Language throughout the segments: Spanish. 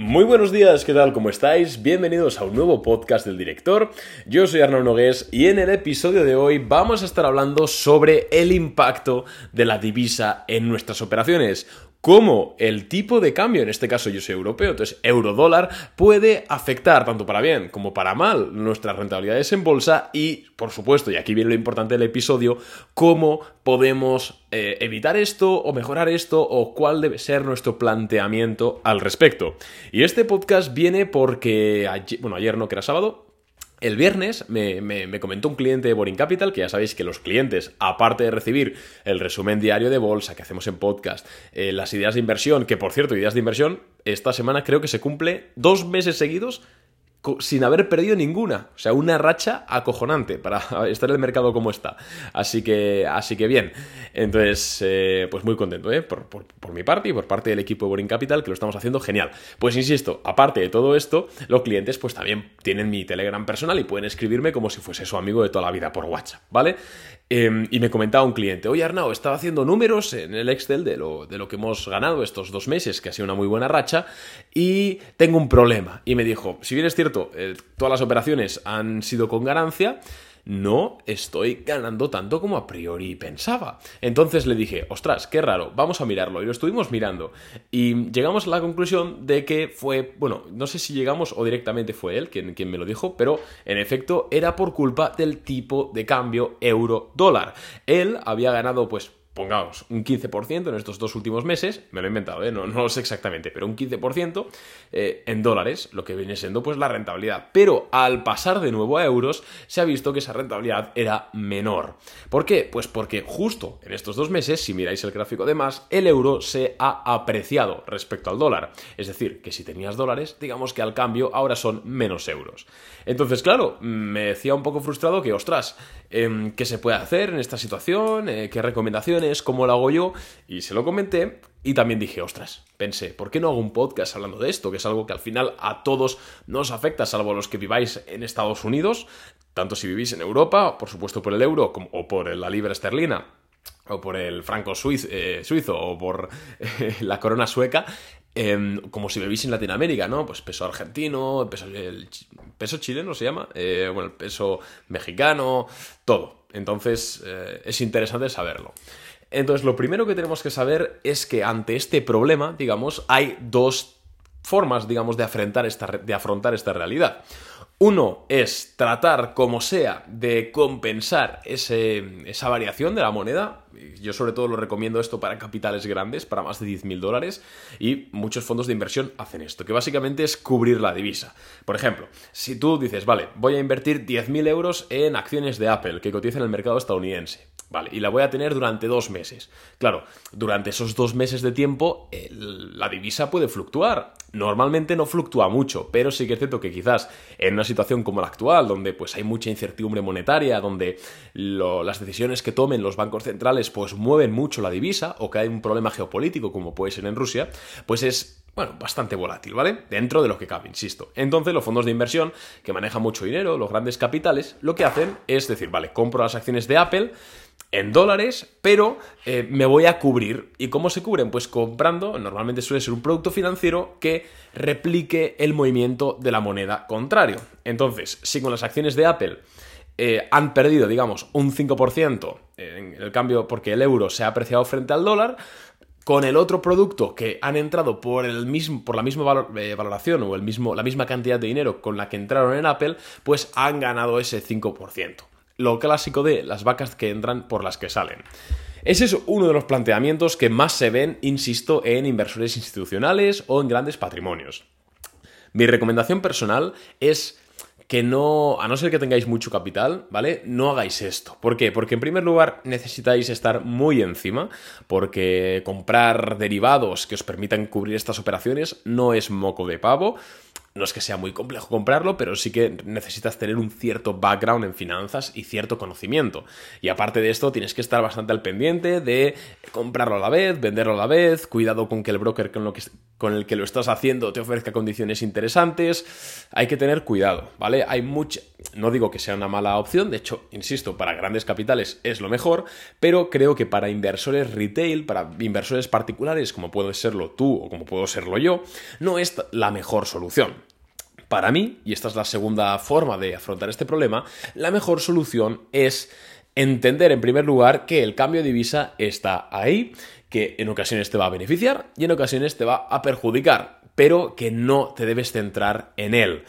Muy buenos días, ¿qué tal? ¿Cómo estáis? Bienvenidos a un nuevo podcast del director. Yo soy Arnaud Nogués y en el episodio de hoy vamos a estar hablando sobre el impacto de la divisa en nuestras operaciones cómo el tipo de cambio, en este caso yo soy europeo, entonces euro-dólar, puede afectar tanto para bien como para mal nuestras rentabilidades en bolsa y, por supuesto, y aquí viene lo importante del episodio, cómo podemos eh, evitar esto o mejorar esto o cuál debe ser nuestro planteamiento al respecto. Y este podcast viene porque, bueno, ayer no que era sábado, el viernes me, comentó un cliente de Boring Capital, que ya sabéis que los clientes, aparte de recibir el resumen diario de bolsa que hacemos en podcast, eh, las ideas de inversión, que por cierto, ideas de inversión, esta semana creo que se cumple dos meses seguidos sin haber perdido ninguna. O sea, una racha acojonante para estar en el mercado como está. Así que, así que bien. Entonces, eh, pues muy contento, ¿eh? Por, mi parte y por parte del equipo de Boring Capital, que lo estamos haciendo genial. Pues insisto, aparte de todo esto, los clientes pues también tienen mi Telegram personal y pueden escribirme como si fuese su amigo de toda la vida por WhatsApp, ¿vale? Em, y me comentaba un cliente, oye Arnau, estaba haciendo números en el Excel de lo, de lo que hemos ganado estos dos meses, que ha sido una muy buena racha, y tengo un problema. Y me dijo, si bien es cierto, eh, todas las operaciones han sido con ganancia, no estoy ganando tanto como a priori pensaba. Entonces le dije, ostras, qué raro, vamos a mirarlo. Y lo estuvimos mirando. Y llegamos a la conclusión de que fue, bueno, no sé si llegamos o directamente fue él quien, me lo dijo, pero en efecto era por culpa del tipo de cambio euro-dólar. Él había ganado pues pongamos, un 15% en estos dos últimos meses, me lo he inventado, ¿eh? no, no, lo sé exactamente, pero un 15% eh, en dólares, lo que viene siendo pues la rentabilidad. Pero al pasar de nuevo a euros, se ha visto que esa rentabilidad era menor. ¿Por qué? Pues porque justo en estos dos meses, si miráis el gráfico de más, el euro se ha apreciado respecto al dólar. Es decir, que si tenías dólares, digamos que al cambio ahora son menos euros. Entonces, claro, me decía un poco frustrado que, ostras, em, ¿qué se puede hacer en esta situación? Eh, ¿Qué recomendaciones? Cómo lo hago yo, y se lo comenté. Y también dije, ostras, pensé, ¿por qué no hago un podcast hablando de esto? Que es algo que al final a todos nos afecta, salvo los que viváis en Estados Unidos, tanto si vivís en Europa, por supuesto por el euro, o por la libra esterlina, o por el franco eh, suizo, o por eh, la corona sueca, em, como si vivís en Latinoamérica, ¿no? Pues peso argentino, peso, el peso chileno se llama, eh, bueno, el peso mexicano, todo. Entonces es interesante saberlo. Entonces, lo primero que tenemos que saber es que ante este problema, digamos, hay dos formas, digamos, de afrontar esta, de afrontar esta realidad. Uno es tratar como sea de compensar esa variación de la moneda. Yo sobre todo lo recomiendo esto para capitales grandes, para más de 10.000 dólares, y muchos fondos de inversión hacen esto, que básicamente es cubrir la divisa. Por ejemplo, si tú dices, vale, voy a invertir 10.000 euros en acciones de Apple que cotizan en el mercado estadounidense. Vale, y la voy a tener durante dos meses. Claro, durante esos dos meses de tiempo la divisa puede fluctuar. Normalmente no fluctúa mucho, pero sí que es cierto que quizás en una situación como la actual, donde pues hay mucha incertidumbre monetaria, donde las decisiones que tomen los bancos centrales pues mueven mucho la divisa, o que hay un problema geopolítico como puede ser en Rusia, pues es bueno, bastante volátil, ¿vale? Dentro de lo que cabe, insisto. Entonces, los fondos de inversión, que manejan mucho dinero, los grandes capitales, lo que hacen es decir, vale, compro las acciones de Apple, en dólares, pero eh, me voy a cubrir. ¿Y cómo se cubren? Pues comprando, normalmente suele ser un producto financiero que replique el movimiento de la moneda contrario. Entonces, si con las acciones de Apple eh, han perdido, digamos, un 5% en el cambio porque el euro se ha apreciado frente al dólar, con el otro producto que han entrado por, el mismo, por la misma eh, valoración o el mismo, la misma cantidad de dinero con la que entraron en Apple, pues han ganado ese 5% lo clásico de las vacas que entran por las que salen. Ese es uno de los planteamientos que más se ven, insisto, en inversores institucionales o en grandes patrimonios. Mi recomendación personal es que no, a no ser que tengáis mucho capital, ¿vale? No hagáis esto. ¿Por qué? Porque en primer lugar necesitáis estar muy encima, porque comprar derivados que os permitan cubrir estas operaciones no es moco de pavo. No es que sea muy complejo comprarlo, pero sí que necesitas tener un cierto background en finanzas y cierto conocimiento. Y aparte de esto, tienes que estar bastante al pendiente de comprarlo a la vez, venderlo a la vez, cuidado con que el broker con, lo que, con el que lo estás haciendo te ofrezca condiciones interesantes. Hay que tener cuidado, ¿vale? Hay mucha... No digo que sea una mala opción, de hecho, insisto, para grandes capitales es lo mejor, pero creo que para inversores retail, para inversores particulares, como puedes serlo tú o como puedo serlo yo, no es la mejor solución. Para mí, y esta es la segunda forma de afrontar este problema, la mejor solución es entender en primer lugar que el cambio de divisa está ahí, que en ocasiones te va a beneficiar y en ocasiones te va a perjudicar, pero que no te debes centrar en él.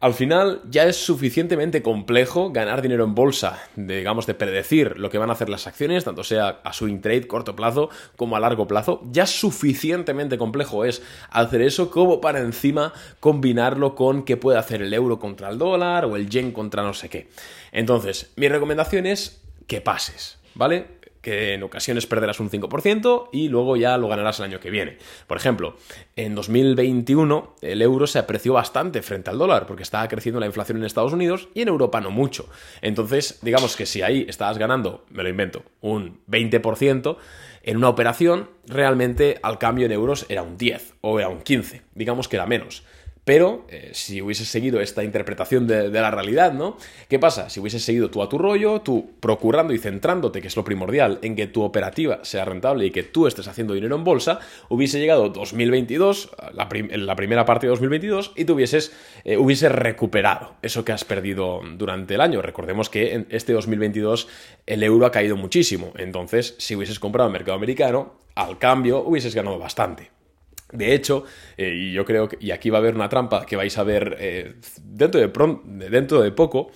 Al final ya es suficientemente complejo ganar dinero en bolsa, digamos, de predecir lo que van a hacer las acciones, tanto sea a swing trade corto plazo como a largo plazo. Ya suficientemente complejo es hacer eso como para encima combinarlo con qué puede hacer el euro contra el dólar o el yen contra no sé qué. Entonces, mi recomendación es que pases, ¿vale? Que en ocasiones perderás un 5% y luego ya lo ganarás el año que viene. Por ejemplo, en 2021 el euro se apreció bastante frente al dólar porque estaba creciendo la inflación en Estados Unidos y en Europa no mucho. Entonces, digamos que si ahí estabas ganando, me lo invento, un 20%, en una operación realmente al cambio en euros era un 10 o era un 15, digamos que era menos. Pero eh, si hubieses seguido esta interpretación de, la realidad, ¿no? ¿Qué pasa? Si hubieses seguido tú a tu rollo, tú procurando y centrándote, que es lo primordial, en que tu operativa sea rentable y que tú estés haciendo dinero en bolsa, hubiese llegado 2022, la, la primera parte de 2022, y tú hubieses, eh, recuperado eso que has perdido durante el año. Recordemos que en este 2022 el euro ha caído muchísimo. Entonces, si hubieses comprado el mercado americano, al cambio hubieses ganado bastante. De hecho, eh, y yo creo que, y aquí va a haber una trampa que vais a ver eh, dentro, de dentro de poco,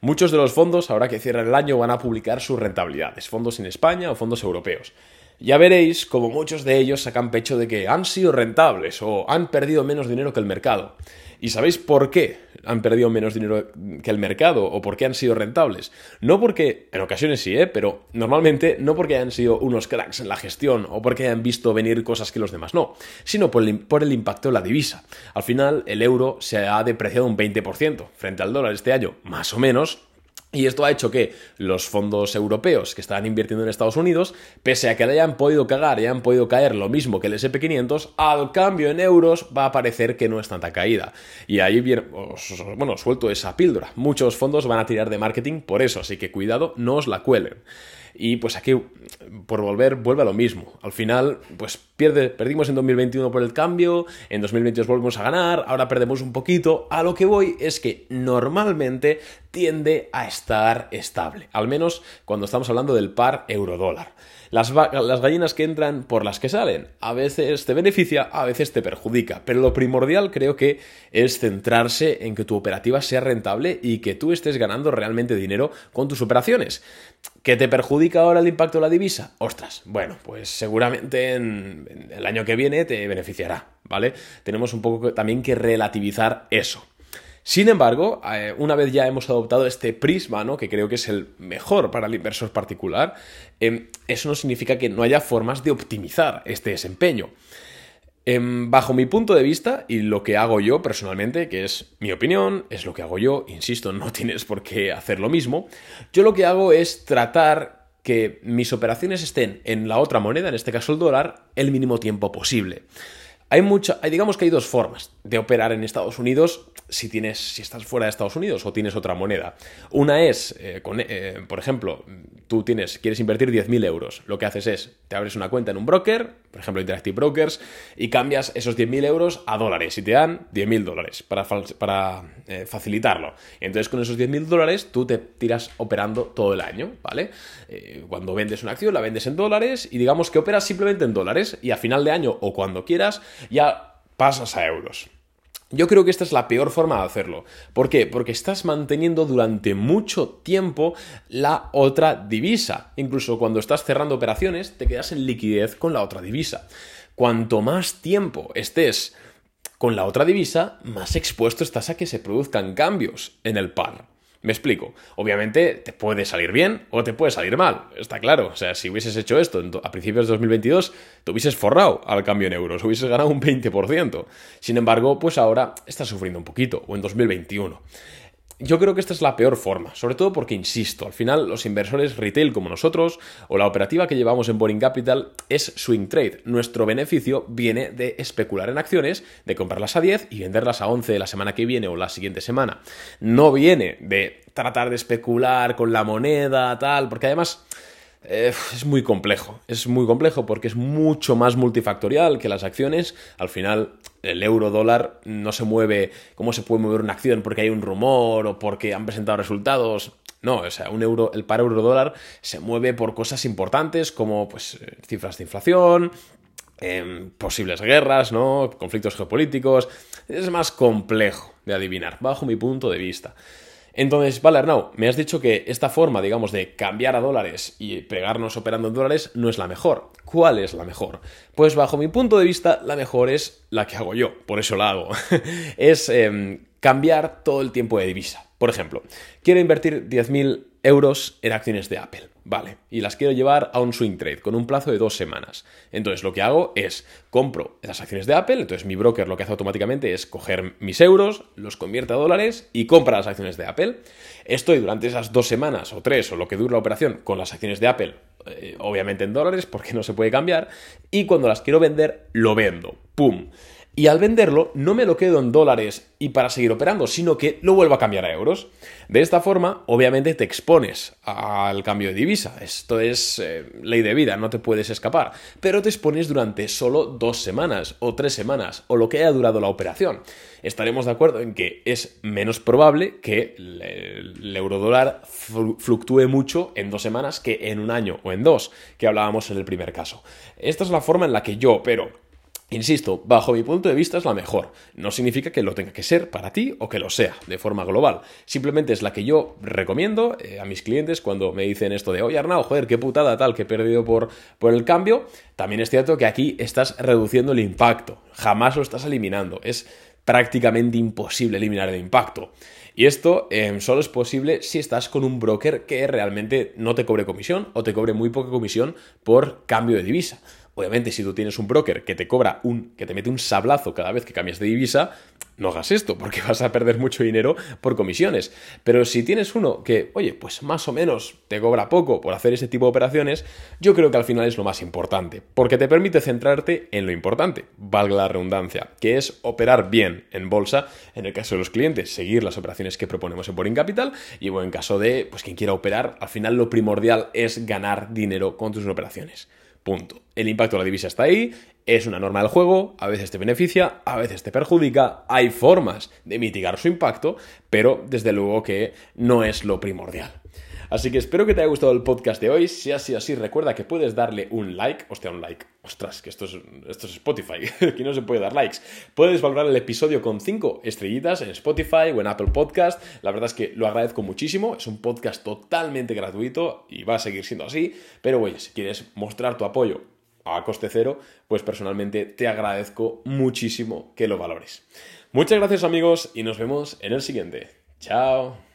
muchos de los fondos, ahora que cierran el año, van a publicar sus rentabilidades, fondos en España o fondos europeos. Ya veréis como muchos de ellos sacan pecho de que han sido rentables o han perdido menos dinero que el mercado. ¿Y sabéis por qué han perdido menos dinero que el mercado o por qué han sido rentables? No porque, en ocasiones sí, ¿eh? pero normalmente no porque hayan sido unos cracks en la gestión o porque hayan visto venir cosas que los demás no, sino por el, por el impacto de la divisa. Al final, el euro se ha depreciado un 20% frente al dólar este año, más o menos, y esto ha hecho que los fondos europeos que estaban invirtiendo en Estados Unidos, pese a que le hayan podido cagar y hayan podido caer lo mismo que el SP500, al cambio en euros va a parecer que no es tanta caída. Y ahí viene, bueno, suelto esa píldora. Muchos fondos van a tirar de marketing por eso, así que cuidado, no os la cuelen. Y pues aquí, por volver, vuelve a lo mismo. Al final, pues pierde, perdimos en 2021 por el cambio, en 2022 volvemos a ganar, ahora perdemos un poquito. A lo que voy es que normalmente tiende a estar estable, al menos cuando estamos hablando del par euro-dólar. Las, las, gallinas que entran por las que salen. A veces te beneficia, a veces te perjudica. Pero lo primordial creo que es centrarse en que tu operativa sea rentable y que tú estés ganando realmente dinero con tus operaciones. ¿Qué te perjudica ahora el impacto de la divisa? Ostras, bueno, pues seguramente en, el año que viene te beneficiará, ¿vale? Tenemos un poco también que relativizar eso. Sin embargo, eh, una vez ya hemos adoptado este prisma, ¿no? que creo que es el mejor para el inversor particular, em, eso no significa que no haya formas de optimizar este desempeño. Em, bajo mi punto de vista y lo que hago yo personalmente, que es mi opinión, es lo que hago yo, insisto, no tienes por qué hacer lo mismo, yo lo que hago es tratar que mis operaciones estén en la otra moneda, en este caso el dólar, el mínimo tiempo posible. Hay mucha, digamos que hay dos formas de operar en Estados Unidos si tienes, si estás fuera de Estados Unidos o tienes otra moneda. Una es, eh, eh, por ejemplo, tú tienes, quieres invertir 10.000 euros. Lo que haces es, te abres una cuenta en un broker, por ejemplo Interactive Brokers, y cambias esos 10.000 euros a dólares y te dan 10.000 dólares para, para eh, facilitarlo. Entonces con esos 10.000 dólares tú te tiras operando todo el año, ¿vale? cuando vendes una acción la vendes en dólares y digamos que operas simplemente en dólares y a final de año o cuando quieras ya pasas a euros. Yo creo que esta es la peor forma de hacerlo. ¿Por qué? Porque estás manteniendo durante mucho tiempo la otra divisa. Incluso cuando estás cerrando operaciones, te quedas en liquidez con la otra divisa. Cuanto más tiempo estés con la otra divisa, más expuesto estás a que se produzcan cambios en el par. Me explico. Obviamente te puede salir bien o te puede salir mal, está claro. O sea, si hubieses hecho esto a principios de 2022, te hubieses forrado al cambio en euros, hubieses ganado un 20%. Sin embargo, pues ahora estás sufriendo un poquito, o en 2021. Yo creo que esta es la peor forma, sobre todo porque, insisto, al final los inversores retail como nosotros o la operativa que llevamos en Boring Capital es swing trade. Nuestro beneficio viene de especular en acciones, de comprarlas a 10 y venderlas a 11 la semana que viene o la siguiente semana. No viene de tratar de especular con la moneda, tal, porque además eh, es muy complejo. Es muy complejo porque es mucho más multifactorial que las acciones. Al final, el euro dólar no se mueve como se puede mover una acción porque hay un rumor o porque han presentado resultados. No, o sea, un euro, el par euro dólar se mueve por cosas importantes como pues, eh, cifras de inflación, em, posibles guerras, ¿no? conflictos geopolíticos. Es más complejo de adivinar, bajo mi punto de vista. Entonces, vale, me has dicho que esta forma, digamos, de cambiar a dólares y pegarnos operando en dólares no es la mejor. ¿Cuál es la mejor? Pues bajo mi punto de vista, la mejor es la que hago yo, por eso la hago. es em, cambiar todo el tiempo de divisa. Por ejemplo, quiero invertir 10.000 euros en acciones de Apple. Vale, y las quiero llevar a un swing trade con un plazo de dos semanas. Entonces lo que hago es compro las acciones de Apple, entonces mi broker lo que hace automáticamente es coger mis euros, los convierte a dólares y compra las acciones de Apple. Estoy durante esas dos semanas o tres o lo que dure la operación con las acciones de Apple, eh, obviamente en dólares porque no se puede cambiar, y cuando las quiero vender, lo vendo. ¡Pum! Y al venderlo no me lo quedo en dólares y para seguir operando, sino que lo vuelvo a cambiar a euros. De esta forma, obviamente te expones al cambio de divisa. Esto es eh, ley de vida, no te puedes escapar. Pero te expones durante solo dos semanas o tres semanas o lo que haya durado la operación. Estaremos de acuerdo en que es menos probable que el, el eurodólar fluctúe mucho en dos semanas que en un año o en dos, que hablábamos en el primer caso. Esta es la forma en la que yo opero. Insisto, bajo mi punto de vista es la mejor. No significa que lo tenga que ser para ti o que lo sea de forma global. Simplemente es la que yo recomiendo eh, a mis clientes cuando me dicen esto de, oye Arnau, joder, qué putada tal que he perdido por, por el cambio. También es cierto que aquí estás reduciendo el impacto. Jamás lo estás eliminando. Es prácticamente imposible eliminar el impacto. Y esto em, solo es posible si estás con un broker que realmente no te cobre comisión o te cobre muy poca comisión por cambio de divisa. Obviamente, si tú tienes un broker que te cobra un, que te mete un sablazo cada vez que cambias de divisa, no hagas esto, porque vas a perder mucho dinero por comisiones. Pero si tienes uno que, oye, pues más o menos te cobra poco por hacer ese tipo de operaciones, yo creo que al final es lo más importante, porque te permite centrarte en lo importante, valga la redundancia, que es operar bien en bolsa, en el caso de los clientes, seguir las operaciones que proponemos en Boring Capital, y en caso de, pues quien quiera operar, al final lo primordial es ganar dinero con tus operaciones. Punto. El impacto de la divisa está ahí, es una norma del juego, a veces te beneficia, a veces te perjudica, hay formas de mitigar su impacto, pero desde luego que no es lo primordial. Así que espero que te haya gustado el podcast de hoy. Si ha sido así, recuerda que puedes darle un like. Hostia, un like. Ostras, que esto es, esto es Spotify. Aquí no se puede dar likes. Puedes valorar el episodio con 5 estrellitas en Spotify o en Apple Podcast. La verdad es que lo agradezco muchísimo. Es un podcast totalmente gratuito y va a seguir siendo así. Pero oye, si quieres mostrar tu apoyo a coste cero, pues personalmente te agradezco muchísimo que lo valores. Muchas gracias amigos y nos vemos en el siguiente. Chao.